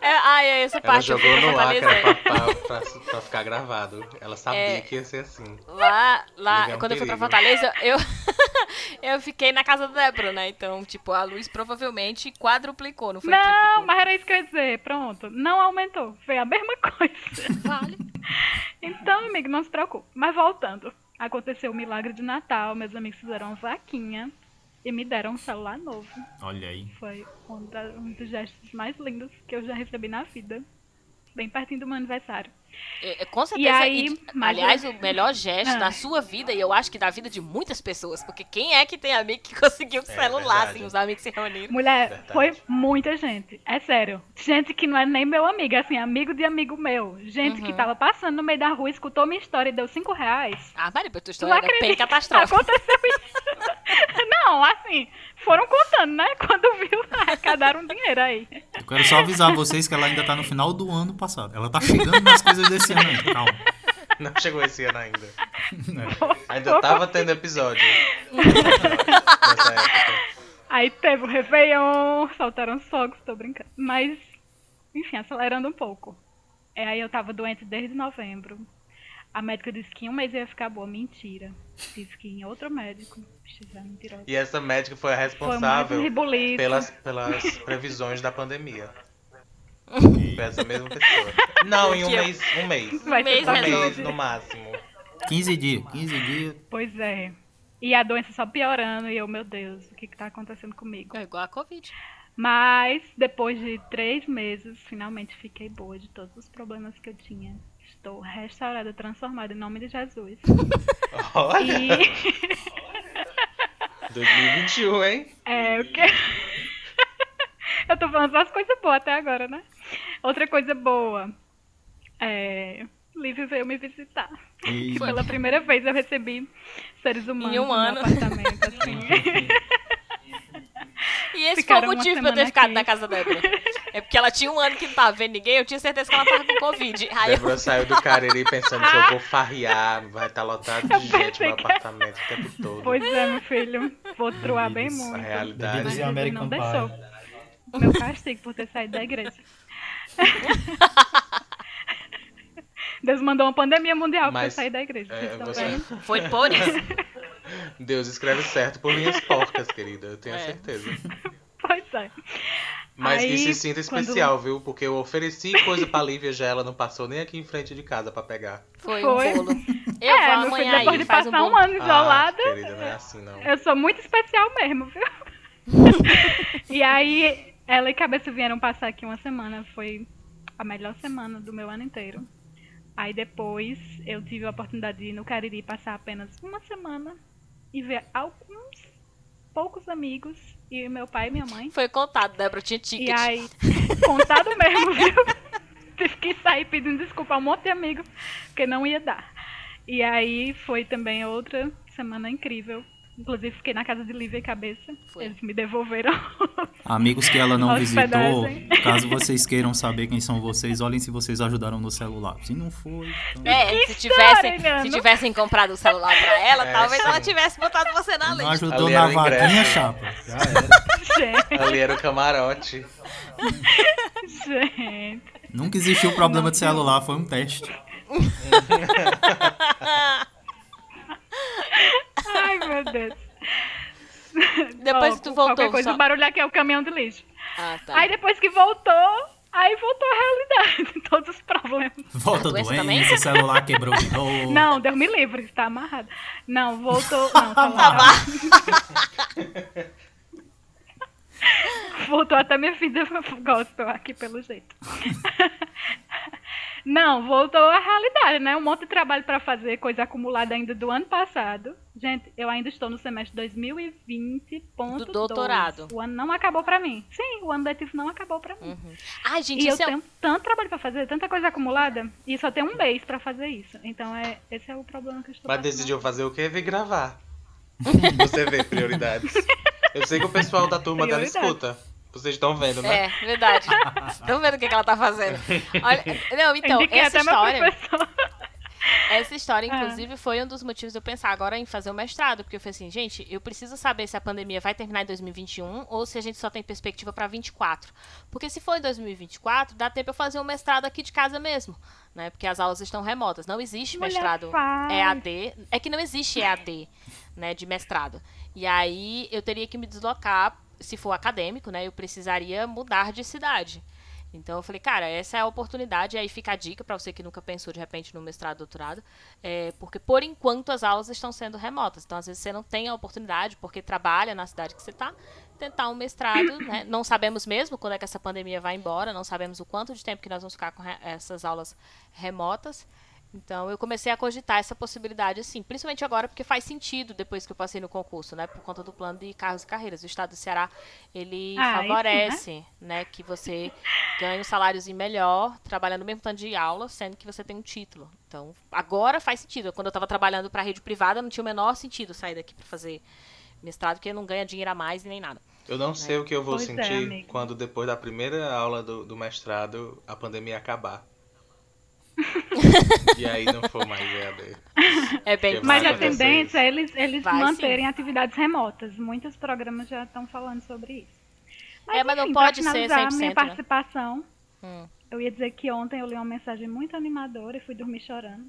É, ai, é essa Ela parte eu jogou no pra ar que Fortaleza. era pra, pra, pra, pra ficar gravado. Ela sabia É. que ia ser assim. Lá, lá um quando eu fui pra perigo. Fortaleza, eu, <laughs> eu fiquei na casa da Débora, né? Então, tipo, a luz provavelmente quadruplicou, não foi Não, triplicou. mas era isso que eu ia dizer. Pronto. Não aumentou. Foi a mesma coisa. Vale. <laughs> Então, amigo, não se preocupe. Mas voltando. Aconteceu o milagre de Natal. Meus amigos fizeram uma vaquinha e me deram um celular novo. Olha aí. Foi um, um dos gestos mais lindos que eu já recebi na vida. Bem pertinho do meu aniversário. É, é, com certeza. E aí, e, mas aliás, o melhor gesto Ah. da sua vida, e eu acho que da vida de muitas pessoas, porque quem é que tem amigo que conseguiu o É celular, verdade. assim, os amigos se reuniram? Mulher, Verdade. foi muita gente. É sério. Gente que não é nem meu amigo, é assim, amigo de amigo meu. Gente que Uhum. tava passando no meio da rua, escutou minha história e deu cinco reais. Ah, Maria, tua Tu história era bem catastrófica. Aconteceu isso. <laughs> Não, assim, foram contando, né? <laughs> Quando viu, arrecadaram dinheiro aí. Eu quero só avisar vocês que ela ainda tá no final do ano passado. Ela tá chegando nas coisas desse ano ainda. Calma. Não chegou esse ano ainda. É. Ainda tava tendo episódio. Nessa época. Aí teve o Réveillon, soltaram os fogos, tô brincando. Mas, enfim, acelerando um pouco. É, aí eu tava doente desde novembro. A médica disse que em um mês eu ia ficar boa. Mentira. Tive que em outro médico. E essa médica foi a Foi mais um responsável pelas, pelas previsões da pandemia. Foi essa mesma pessoa. Não, em um mês. Um mês. Vai mês ser Um mês resolvido. no máximo. 15 dias. 15 dias. Pois é. E a doença só piorando. E eu, meu Deus, o que que tá acontecendo comigo? É igual a Covid. Mas, depois de três meses, finalmente fiquei boa de todos os problemas que eu tinha. Estou restaurada, transformada em nome de Jesus. Olha, E <laughs> 2021, hein? é o que. <laughs> eu tô falando só as coisas boas até agora, né? Outra coisa boa. É. Livre veio me visitar. E... Que pela primeira vez eu recebi seres humanos Em um no ano. meu apartamento, assim. <laughs> E esse Ficaram foi o motivo pra eu ter ficado aqui. na casa da Débora. É porque ela tinha um ano que não tava vendo ninguém, eu tinha certeza que ela tava com Covid. Aí eu Débora saiu do Cariri pensando que eu vou farrear, vai estar lotado Eu de gente no meu que- apartamento o tempo todo. Pois é, meu filho. Vou truar bem Bebidas. A muito. realidade. E Jesus não deixou. O meu castigo por ter saído da igreja. <laughs> Deus mandou uma pandemia mundial pra eu Mas, sair da igreja. é, estão você- vendo? Foi por isso. Deus escreve certo por linhas <laughs> porcas, querida. Eu tenho É. certeza. Pois é. Mas que Aí, se sinta quando- especial, viu? Porque eu ofereci coisa pra Lívia já, ela não passou nem aqui em frente de casa pra pegar. Foi, Foi. um bolo. <laughs> Eu é, vou meu filho, amanhã depois aí, de um passar um, bolo. ano isolada, Ah, querida, não é assim não. eu sou muito especial mesmo, viu? <laughs> e aí, ela e Cabeça vieram passar aqui uma semana. Foi a melhor semana do meu ano inteiro. Aí depois eu tive a oportunidade de ir no Cariri passar apenas uma semana e ver alguns poucos amigos e meu pai e minha mãe. Foi contado, Débora, tinha E ticket. aí, contado <laughs> mesmo, viu? <laughs> Tive que sair pedindo desculpa a um monte de amigo, porque não ia dar. E aí foi também outra semana incrível. Inclusive fiquei na casa de Lívia e Cabeça. Foi. Eles me devolveram. Amigos que ela não visitou, caso vocês queiram saber quem são vocês, olhem se vocês ajudaram no celular. Se não foi, então... É, Que se tivessem, história, se tivessem comprado o celular pra ela, É, talvez sim. ela tivesse botado você na não lista. ajudou Ali na o vaquinha, chapa. Já era. Ali era o camarote. gente. Nunca existiu problema de celular, foi um teste. <laughs> <laughs> Ai, meu Deus. <laughs> Depois Ó, que tu Qualquer voltou, coisa, só- o barulho aqui é o caminhão de lixo. Ah, tá. Aí depois que voltou, aí voltou a realidade. <laughs> Todos os problemas. Volta A doença doença, celular quebrou de novo. <laughs> Não, Deus me livre, está amarrado. Não, voltou. Não, tá Tá lá. Voltou até minha vida gospel aqui pelo jeito. Não, voltou à realidade, né? Um monte de trabalho para fazer, coisa acumulada ainda do ano passado. Gente, eu ainda estou no semestre 2020.2. Do doutorado. O ano não acabou para mim. Sim, o ano letivo não acabou para mim. Ai, gente, E eu é... tenho tanto trabalho para fazer, tanta coisa acumulada, e só tem um mês para fazer isso. Então é, esse é o problema que eu estou Mas passando. decidiu fazer o quê? Vir gravar. Você vê prioridades. <laughs> Eu sei que o pessoal da turma dela escuta. Vocês estão vendo, né? É, verdade. <laughs> Estão vendo o que, que ela tá fazendo. Olha, não, então, Indiquei essa história, essa história, Ah. inclusive, foi um dos motivos de eu pensar agora em fazer o mestrado, porque eu falei assim, gente, eu preciso saber se a pandemia vai terminar em 2021 ou se a gente só tem perspectiva para 24. Porque se for em 2024, dá tempo eu fazer um mestrado aqui de casa mesmo, né? Porque as aulas estão remotas. Não existe Mulher, mestrado faz. EAD, é que não existe EAD, né, de mestrado. E aí eu teria que me deslocar, se for acadêmico, né, eu precisaria mudar de cidade. Então eu falei, cara, essa é a oportunidade, aí fica a dica para você que nunca pensou de repente no mestrado, doutorado, é, porque por enquanto as aulas estão sendo remotas. Então às vezes você não tem a oportunidade, porque trabalha na cidade que você está, tentar um mestrado, né? <coughs> Não sabemos mesmo quando é que essa pandemia vai embora, não sabemos o quanto de tempo que nós vamos ficar com essas aulas remotas. Então eu comecei a cogitar essa possibilidade, assim, principalmente agora porque faz sentido depois que eu passei no concurso, né? Por conta do plano de carros e carreiras. O estado do Ceará, ele Ah, isso, favorece, né? Que você ganhe um saláriozinho melhor, trabalhando o mesmo tanto de aula, sendo que você tem um título. Então, agora faz sentido. Quando eu estava trabalhando para rede privada, não tinha o menor sentido sair daqui para fazer mestrado, porque não ganha dinheiro a mais e nem nada. Eu não sei o que eu vou Pois é, sentir amigo. quando depois da primeira aula do, do mestrado a pandemia acabar. E aí não for mais EAD. É bem Que Mas a tendência é eles, eles Vai, manterem atividades remotas. Muitos programas já estão falando sobre isso. É, mas não enfim, pode pra ser finalizar 100%, minha né? participação, Hum. eu ia dizer que ontem eu li uma mensagem muito animadora e fui dormir chorando.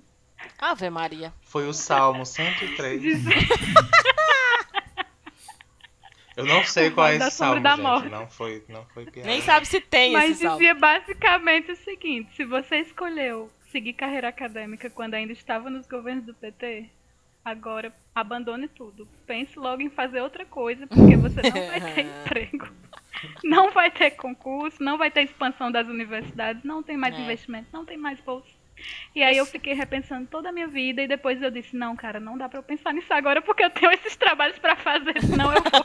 Ave Maria. Foi o Salmo 103. <laughs> Eu não sei qual é esse salmo, da gente. Morte. Não foi, não foi piada. Nem sabe se tem Mas esse salmo. dizia basicamente o seguinte: se você escolheu seguir carreira acadêmica quando ainda estava nos governos do PT, agora abandone tudo. Pense logo em fazer outra coisa, porque você não vai ter <laughs> emprego. Não vai ter concurso, não vai ter expansão das universidades, não tem mais É. investimento, não tem mais bolsa. E aí eu fiquei repensando toda a minha vida e depois eu disse, não, cara, não dá pra eu pensar nisso agora porque eu tenho esses trabalhos pra fazer, senão eu vou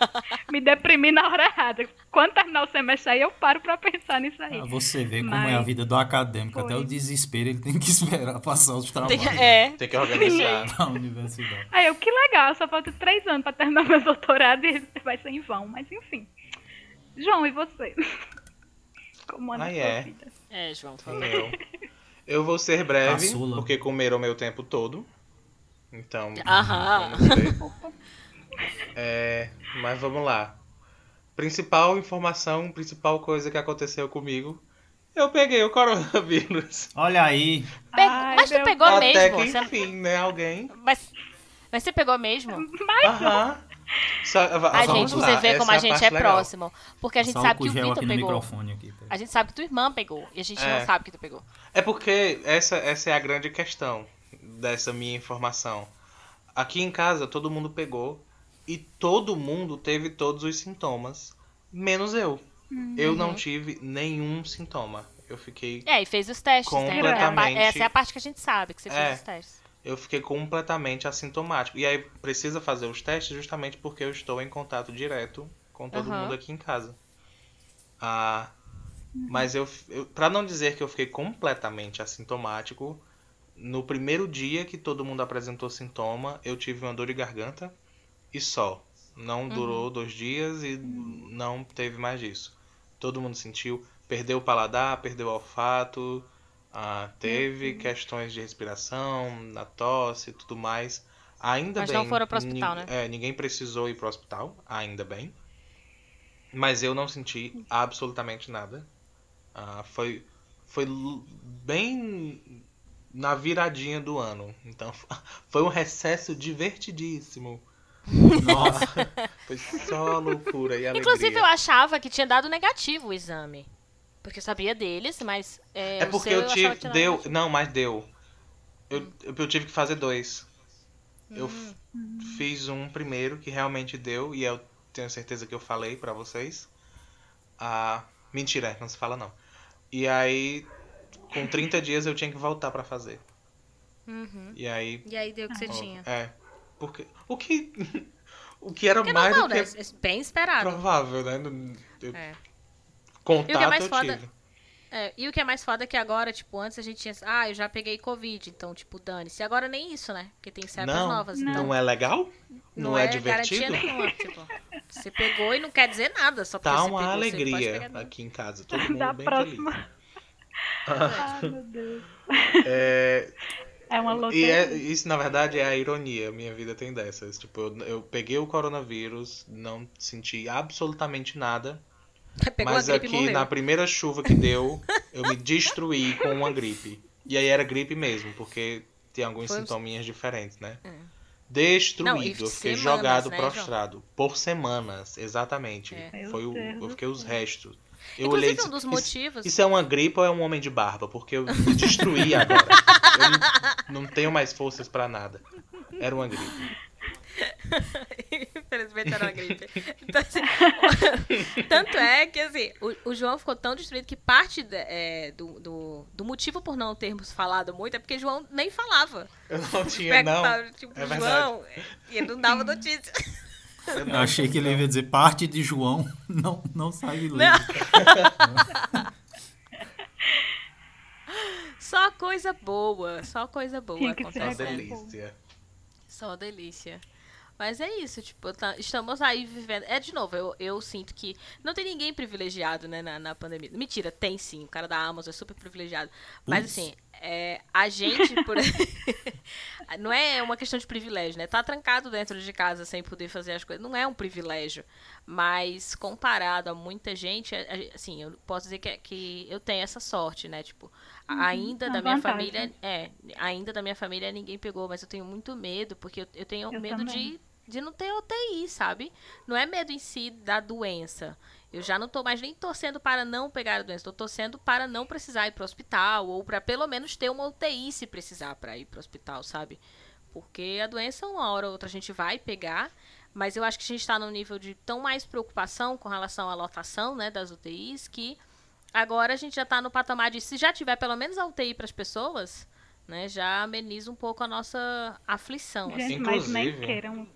me deprimir na hora errada. Quando terminar o semestre aí, eu paro pra pensar nisso aí. Ah, você vê como Mas é a vida do acadêmico. Até o desespero ele tem que esperar passar os Tem- trabalhos é. Tem que organizar. <laughs> da universidade. Aí eu, que legal, só falta três anos pra terminar meu doutorado e <laughs> vai ser em vão, mas enfim. João, e você? <laughs> Como anda Ah, a sua é. vida? É, João. favor. Eu. Vou ser breve, Caçula. porque comeram meu tempo todo. Então, Aham. <laughs> É, mas vamos lá. Principal informação, principal coisa que aconteceu comigo. Eu peguei o coronavírus. Olha aí. Pe- Ai, mas tu meu pegou Até mesmo? que Você- enfim, né? Alguém. Mas, mas você pegou mesmo? Aham. Vamos gente, você vê como a a gente é legal. próximo. Porque a gente sabe que o Vitor pegou. microfone aqui. A gente sabe que tua irmã pegou. E a gente É. não sabe que tu pegou. É porque essa, essa é a grande questão dessa minha informação. Aqui em casa todo mundo pegou e todo mundo teve todos os sintomas, menos eu. Eu não tive nenhum sintoma. Eu fiquei, É, e fez os testes, né? É a Completamente. Essa é a parte que a gente sabe, que você É. fez os testes. Eu fiquei completamente assintomático. E aí precisa fazer os testes justamente porque eu estou em contato direto com todo Aham. mundo aqui em casa. Ah, mas eu, eu para não dizer que eu fiquei completamente assintomático, no primeiro dia que todo mundo apresentou sintoma, eu tive uma dor de garganta e só. Não durou dois dias e não teve mais disso. Todo mundo sentiu, perdeu o paladar, perdeu o olfato, ah, teve questões de respiração, na tosse e tudo mais. Ainda Mas bem. não foram pro hospital, né? É, ninguém precisou ir pro hospital, ainda bem. Mas eu não senti absolutamente nada. Ah, foi foi bem na viradinha do ano. Então <laughs> foi um recesso divertidíssimo. Nossa. <laughs> Foi só loucura e alegria. Inclusive, eu achava que tinha dado negativo o exame. Porque eu sabia deles, mas. É, É o porque seu eu tive. dado Deu. Não, mas deu. Eu, eu tive que fazer dois. Eu Hum. fiz um primeiro que realmente deu, e eu tenho certeza que eu falei pra vocês. Ah, mentira, não se fala não. E aí, com 30 dias eu tinha que voltar pra fazer. Uhum. E aí. E aí deu o que você ó, tinha. É. Porque. O que. <laughs> o que era Que é mais normal, do né? que É Bem esperado. provável, né? Não- eu- É. Contato E o que é mais eu foda- tive. É, e o que é mais foda é que agora, tipo, antes a gente tinha. Ah, eu já peguei Covid, então, tipo, dane-se. Agora nem isso, né? Porque tem cepas Não, novas. não, Então, é legal? Não, é, divertido? garantia nenhuma. Tipo, você pegou e não quer dizer nada, só porque Tá você uma pegou, alegria aqui em casa. Todo <laughs> mundo Da bem próxima. feliz. <laughs> Ai, meu Deus. <laughs> É, É uma e loteria. é- isso, na verdade, é a ironia. Minha vida tem dessas. Tipo, eu, eu peguei o coronavírus, não senti absolutamente nada. Pegou mas a gripe aqui, morreu. na primeira chuva que deu, eu me destruí com uma gripe. E aí era gripe mesmo, porque tem alguns Foi sintominhas diferentes, né? É. Destruído, Não, eu fiquei semanas, jogado né, prostrado. Por semanas, exatamente. É. Foi o, eu fiquei os restos. Eu Inclusive, olhei um dos "Isso- motivos. Isso é uma gripe ou é um homem de barba? Porque eu me destruí <laughs> agora. Eu não, não tenho mais forças pra nada. Era uma gripe. <laughs> Infelizmente era uma gripe. <laughs> Então, assim, <laughs> tanto é que assim, o, o João ficou tão destruído que parte da- é, do, do, do motivo por não termos falado muito é porque João nem falava. Eu não tinha, não. Perguntava, tipo, É. João, e ele não dava notícia. Eu Eu não- achei que ele ia dizer parte de João não, não sai de. Não. Só coisa boa, só coisa boa Tinha que acontecendo. delícia. Só delícia. Mas é isso, tipo, tá- estamos aí vivendo. É, de novo, eu, eu sinto que não tem ninguém privilegiado, né, na, na pandemia. Mentira, tem sim. O cara da Amazon é super privilegiado. Mas assim, é, a gente, por... <laughs> não é uma questão de privilégio, né? Tá trancado dentro de casa sem poder fazer as coisas. Não é um privilégio. Mas comparado a muita gente, assim, eu posso dizer que, que eu tenho essa sorte, né? Tipo, a- ainda da minha vantagem. família. É, ainda da minha família ninguém pegou, mas eu tenho muito medo, porque eu, eu tenho Eu medo também. de não ter UTI, sabe? Não é medo em si da doença. Eu já não tô mais nem torcendo para não pegar a doença, tô torcendo para não precisar ir pro hospital, ou para pelo menos ter uma UTI se precisar para ir pro hospital, sabe? Porque a doença, uma hora ou outra, a gente vai pegar, mas eu acho que a gente está num nível de tão mais preocupação com relação à lotação né, das UTIs que agora a gente já está no patamar de se já tiver pelo menos a UTI para as pessoas, né, já ameniza um pouco a nossa aflição. assim. Gente, mas nem Inclusive, queiram.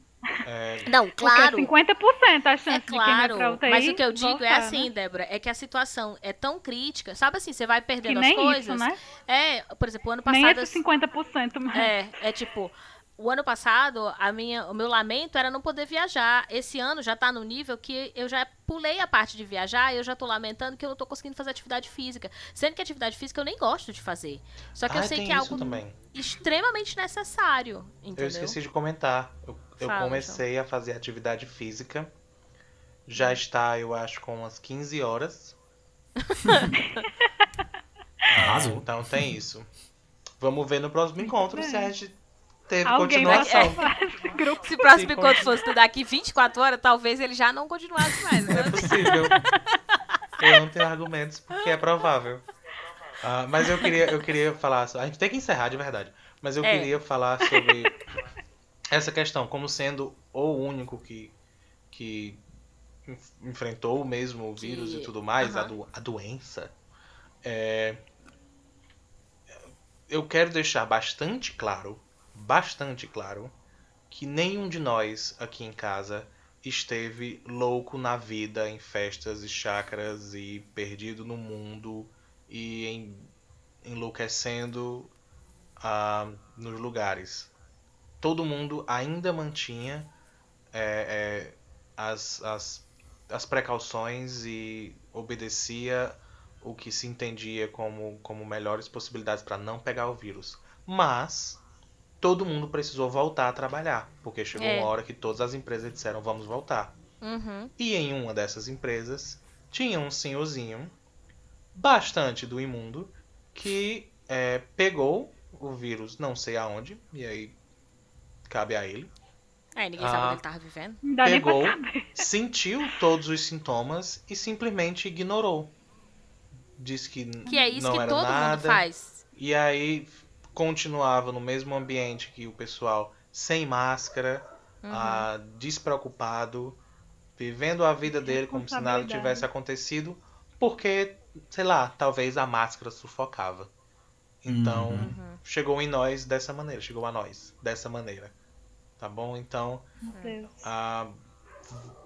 É, Não, claro. Porque 50% a chance É de quem vai claro, pra UTI mas o que eu digo é voltar, assim, né? Débora, é que a situação é tão crítica, sabe assim, você vai Que perdendo nem as coisas. isso, né? É, por exemplo, o ano Nem passado esses 50% mais. é, é tipo, o ano passado, a minha, o meu lamento era não poder viajar. Esse ano já tá no nível que eu já pulei a parte de viajar e eu já tô lamentando que eu não tô conseguindo fazer atividade física. Sendo que atividade física eu nem gosto de fazer. Só que eu ah, sei tem que é algo também. extremamente necessário, Eu entendeu? esqueci de comentar. Eu, eu Fala, comecei a fazer atividade física. Já está, eu acho, com umas 15 horas. <laughs> Arrasou. Então tem isso. Vamos ver no próximo encontro se a gente teve Alguém continuação. <laughs> <laughs> Se o próximo Sim, encontro fosse daqui 24 horas, talvez ele já não continuasse mais. É Né? possível. Eu não tenho argumentos porque é provável. Ah, mas eu queria, eu queria falar. A gente tem que encerrar de verdade. Mas eu É. queria falar sobre essa questão, como sendo o único que, que enf- enfrentou mesmo o vírus Que- e tudo mais, a, aham. do- a doença. É, eu quero deixar bastante claro, bastante claro, que nenhum de nós aqui em casa esteve louco na vida, em festas e chácaras e perdido no mundo e em- enlouquecendo ah, nos lugares. Todo mundo ainda mantinha é, é, as, as, as precauções e obedecia o que se entendia como, como melhores possibilidades para não pegar o vírus. Mas todo mundo precisou voltar a trabalhar, porque chegou É. uma hora que todas as empresas disseram vamos voltar. Uhum. E em uma dessas empresas tinha um senhorzinho bastante do imundo que é, pegou o vírus não sei aonde, e aí cabe a ele. É, ninguém sabe Ah. onde ele tava vivendo. Pegou, <laughs> sentiu todos os sintomas e simplesmente ignorou. Disse que, Que é isso não que era todo nada. mundo faz. E aí continuava no mesmo ambiente que o pessoal sem máscara, Uhum. ah, despreocupado, vivendo a vida dele como se nada tivesse acontecido, porque, sei lá, talvez a máscara sufocava. Então, Uhum. chegou em nós dessa maneira, chegou a nós dessa maneira. Tá bom? Então, ah,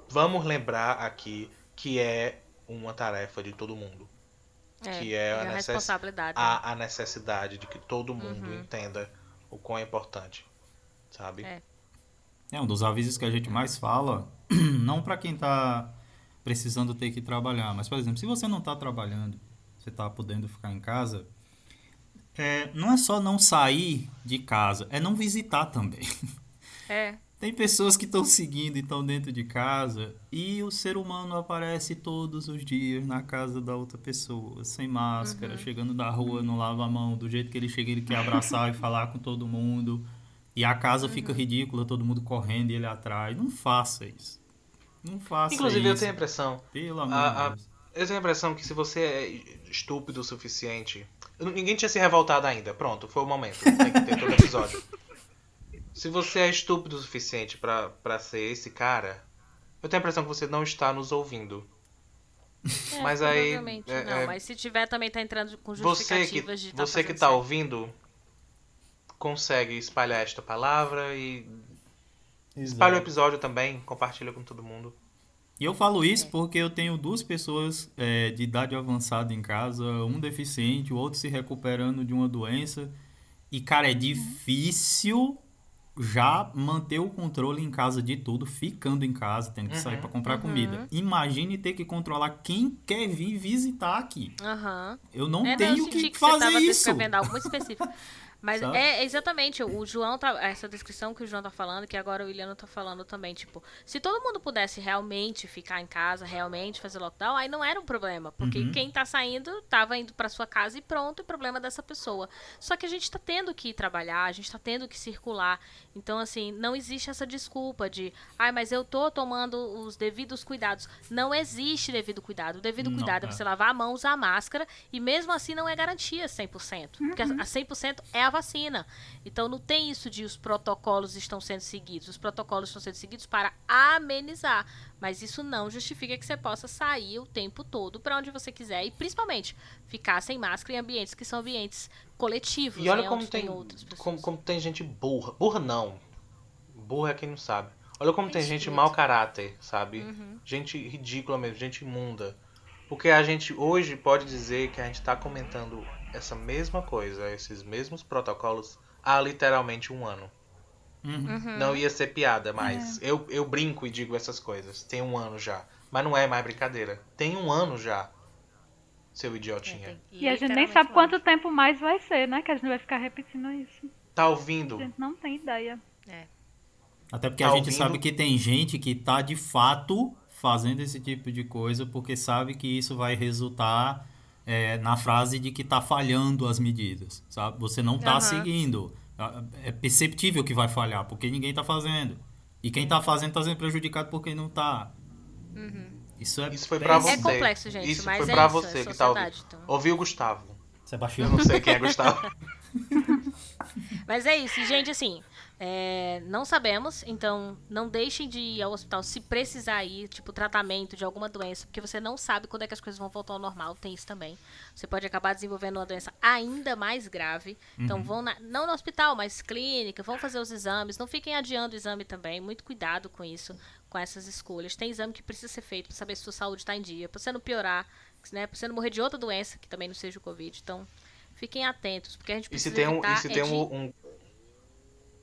vamos lembrar aqui que é uma tarefa de todo mundo. É, que é a a necess- responsabilidade. né? a, a necessidade de que todo mundo Uhum. entenda o quão é importante, sabe? É. É um dos avisos que a gente mais fala, <clears throat> não para quem tá precisando ter que trabalhar, mas por exemplo, se você não tá trabalhando, você tá podendo ficar em casa, é, não é só não sair de casa, é não visitar também. <laughs> É. Tem pessoas que estão seguindo e estão dentro de casa e o ser humano aparece todos os dias na casa da outra pessoa, sem máscara, Uhum. chegando da rua, não lava a mão, do jeito que ele chega, ele quer abraçar e <laughs> falar com todo mundo. E a casa fica Uhum. ridícula, todo mundo correndo e ele atrás. Não faça isso. Não faça Inclusive, eu isso. tenho a impressão, Pelo amor a- de a- Deus. eu tenho a impressão que se você é estúpido o suficiente, ninguém tinha se revoltado ainda. Pronto, foi o momento. Tem que ter todo episódio. <laughs> Se você é estúpido o suficiente pra pra ser esse cara, eu tenho a impressão que você não está nos ouvindo. É, Mas aí, é- não, é- mas se tiver também tá entrando com Você justificativas que de tá você que tá certo. ouvindo consegue espalhar esta palavra e espalha o episódio também, compartilha com todo mundo. E eu falo isso porque eu tenho duas pessoas é, de idade avançada em casa, um deficiente, o outro se recuperando de uma doença. E, cara, é difícil já manter o controle em casa de tudo, ficando em casa, tendo que sair Uhum. para comprar Uhum. comida. Imagine ter que controlar quem quer vir visitar aqui. Aham. Eu não É, não, tenho eu senti que, que você fazer tava isso. descrevendo algo muito específico. Mas Sabe? é exatamente, o João tá. Essa descrição que o João tá falando, que agora o William tá falando também, tipo, se todo mundo pudesse realmente ficar em casa, realmente fazer lockdown, aí não era um problema. Porque Uhum. quem tá saindo, tava indo pra sua casa e pronto, e problema dessa pessoa. Só que a gente tá tendo que ir trabalhar, a gente tá tendo que circular. Então, assim, não existe essa desculpa de, ai, mas eu tô tomando os devidos cuidados. Não existe devido cuidado. O devido Não, cuidado é é. você lavar a mão, usar a máscara, e mesmo assim não é garantia 100%. Porque a a 100% é a vacina. Então não tem isso de os protocolos estão sendo seguidos. Os protocolos estão sendo seguidos para amenizar. Mas isso não justifica que você possa sair o tempo todo para onde você quiser. E principalmente ficar sem máscara em ambientes que são ambientes coletivos. E olha né, como onde tem, outras pessoas. como, como tem gente burra. Burra não. Burra é quem não sabe. Olha como tem Tem gente mau caráter, sabe? Uhum. Gente ridícula mesmo, gente imunda. Porque a gente hoje pode dizer que a gente tá comentando essa mesma coisa, esses mesmos protocolos, há literalmente um ano. Uhum. Uhum. Não ia ser piada, mas eu, eu brinco e digo essas coisas. Tem um ano já. Mas não é mais brincadeira. Tem um ano já, seu É, idiotinha. tem E a gente nem sabe quanto tempo mais vai ser, né? Que a gente vai ficar repetindo isso. Tá A ouvindo? gente não tem ideia. Até porque Tá a gente ouvindo? sabe que tem gente que tá de fato fazendo esse tipo de coisa porque sabe que isso vai resultar é, na frase de que tá falhando as medidas, sabe? Você não tá Aham. seguindo. É perceptível que vai falhar, porque ninguém tá fazendo. E quem tá fazendo tá sendo prejudicado por quem não tá. Isso é Isso foi bem- pra você. É complexo, gente, Isso mas foi é pra isso, você é que tá ouvindo. então. Ouviu o Gustavo. Eu Sebastião. não sei quem é Gustavo. <laughs> Mas é isso, gente, assim, é, não sabemos, então não deixem de ir ao hospital se precisar ir, tipo, tratamento de alguma doença, porque você não sabe quando é que as coisas vão voltar ao normal, tem isso também. Você pode acabar desenvolvendo uma doença ainda mais grave. Então vão, na- não no hospital, mas clínica, vão fazer os exames, não fiquem adiando o exame também, muito cuidado com isso, com essas escolhas. Tem exame que precisa ser feito para saber se sua saúde está em dia, para você não piorar, né, para você não morrer de outra doença, que também não seja o Covid. Então, fiquem atentos, porque a gente E se precisa tem um, e se é tem de- um, um-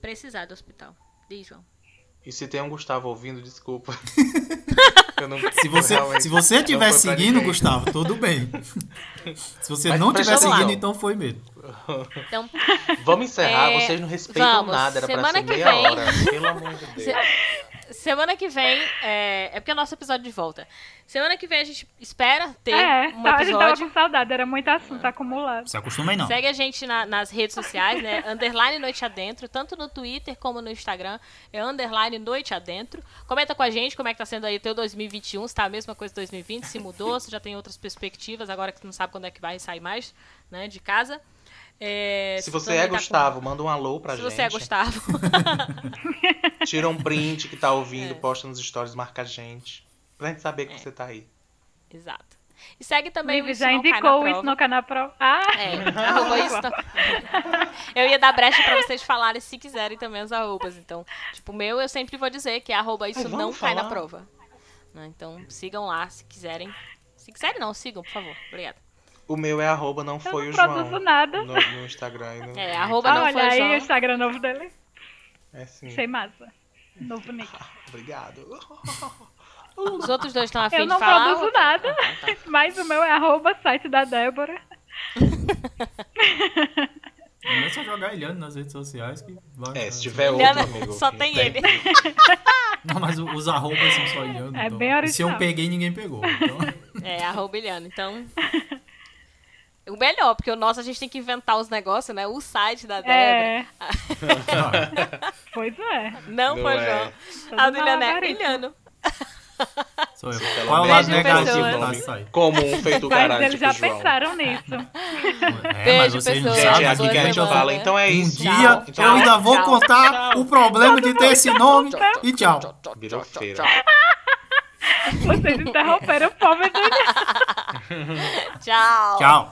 precisar do hospital. Diz, João. e se tem um Gustavo ouvindo, desculpa. <laughs> Eu não- Se você, se você estiver pra seguindo, ninguém. Gustavo, tudo bem. Se você Mas não estiver seguindo, então foi mesmo. Então, Vamos encerrar, É, vocês não respeitam vamos. nada, era pra Semana ser meia vem- hora. Pelo amor de Deus. Semana que vem é, é porque é nosso episódio de volta. Semana que vem a gente espera ter É, um tá, a gente tava episódio. com saudade, era muito assunto acumulado. Se acostumem não. Segue a gente na- nas redes sociais, né? <laughs> Underline Noite Adentro, tanto no Twitter como no Instagram. É Underline Noite Adentro. Comenta com a gente como é que tá sendo aí o teu 2021, se tá a mesma coisa que 2020, se mudou, se já tem outras perspectivas, agora que tu não sabe quando é que vai sair mais, né, de casa. É, Se você é tá com- Gustavo, manda um alô pra Se gente. você é Gustavo. <laughs> Tira um print que tá ouvindo, É. posta nos stories, marca a gente. Pra gente saber que você tá aí. Exato. E segue também o Vivi Isso já indicou isso no canal Pro. Ah! É, arroba isso. Eu ia dar brecha pra vocês falarem se quiserem também os arrobas. Então, tipo, o meu eu sempre vou dizer que é arroba isso Ai, não cai na falar. prova. Né, Então, sigam lá se quiserem. Se quiserem, não, sigam, por favor. Obrigada. O meu é arroba não foi não o produzo João. nada. No, no Instagram. e no- É, arroba Ah, não olha foi aí João. o Instagram novo dele. É sim. Achei massa. Novo <laughs> nick. Obrigado. <laughs> Os outros dois estão afim Eu de não falar. produzo ou- nada. Ah, tá. Mas o meu é arroba site da Débora. Não é só jogar Eliane nas redes sociais que vai. É, se tiver outro Eliana, amigo. só que tem ele. <laughs> Não, mas os arrobas são só Eliane. É então. bem E Se eu original. peguei, ninguém pegou. Então, É, arroba Eliana. Então. O melhor, porque o nosso a gente tem que inventar os negócios, né? O site da Débora. É, <laughs> pois é. Não, Não foi é. A do é malabarismo. Eliano. sou eu. Qual é o lado negativo disso aí? Comum feito o Mas caralho, eles já João. pensaram nisso. É, Beijo, mas vocês pessoas. Gente, é aqui que a gente fala, então é Um isso. dia Tchau, eu ainda vou tchau, contar tchau. o problema de ter esse nome e tchau. Virou feira. Vocês interromperam o povo do <laughs> <laughs> Tchau. Tchau.